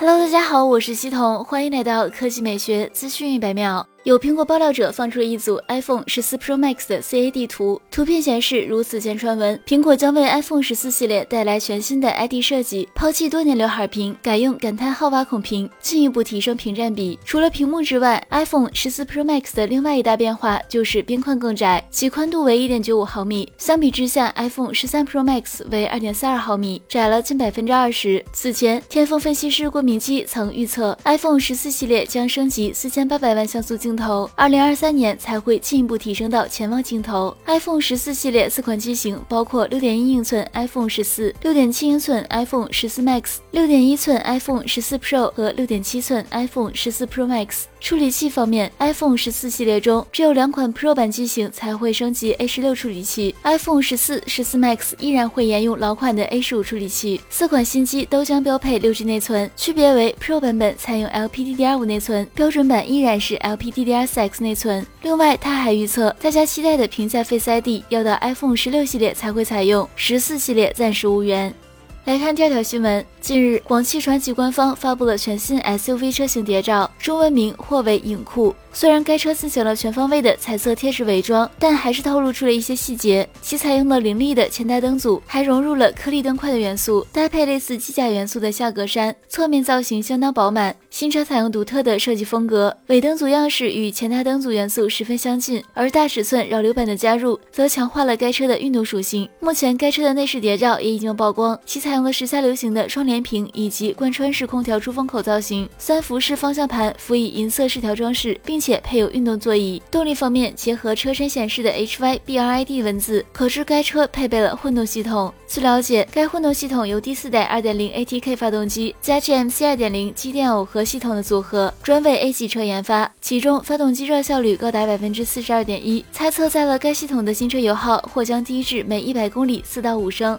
Hello，大家好，我是西彤，欢迎来到科技美学资讯一百秒。有苹果爆料者放出了一组 iPhone 十四 Pro Max 的 CAD 图，图片显示如此前传闻：苹果将为 iPhone 十四系列带来全新的 ID 设计，抛弃多年刘海屏，改用感叹号挖孔屏，进一步提升屏占比。除了屏幕之外，iPhone 十四 Pro Max 的另外一大变化就是边框更窄，其宽度为一点九五毫米，相比之下，iPhone 十三 Pro Max 为二点四二毫米，窄了近百分之二十。此前，天风分析师郭明明基曾预测，iPhone 十四系列将升级四千八百万像素镜。头，二零二三年才会进一步提升到潜望镜头。iPhone 十四系列四款机型包括六点一英寸 iPhone 十四、六点七英寸 iPhone 十四 Max、六点一寸 iPhone 十四 Pro 和六点七寸 iPhone 十四 Pro Max。处理器方面，iPhone 十四系列中只有两款 Pro 版机型才会升级 A 十六处理器，iPhone 十四、十四 Max 依然会沿用老款的 A 十五处理器。四款新机都将标配六 G 内存，区别为 Pro 版本采用 LPDDR5 内存，标准版依然是 LPDDR4X 内存。另外，他还预测大家期待的屏下 Face ID 要到 iPhone 十六系列才会采用，十四系列暂时无缘。来看第二条新闻。近日，广汽传祺官方发布了全新 SUV 车型谍照，中文名或为影酷。虽然该车进行了全方位的彩色贴纸伪装，但还是透露出了一些细节。其采用了凌厉的前大灯组，还融入了颗粒灯块的元素，搭配类似机甲元素的下格栅，侧面造型相当饱满。新车采用独特的设计风格，尾灯组样式与前大灯组元素十分相近，而大尺寸扰流板的加入，则强化了该车的运动属性。目前，该车的内饰谍照也已经曝光，其采用了时下流行的双联屏以及贯穿式空调出风口造型，三辐式方向盘辅以银色饰条装饰，并且配有运动座椅。动力方面，结合车身显示的 HYBRID 文字，可知该车配备了混动系统。据了解，该混动系统由第四代2.0 ATK 发动机加 GMC 2.0机电耦合系统的组合，专为 A 级车研发。其中，发动机热效率高达百分之四十二点一，猜测在了该系统的新车油耗或将低至每一百公里四到五升。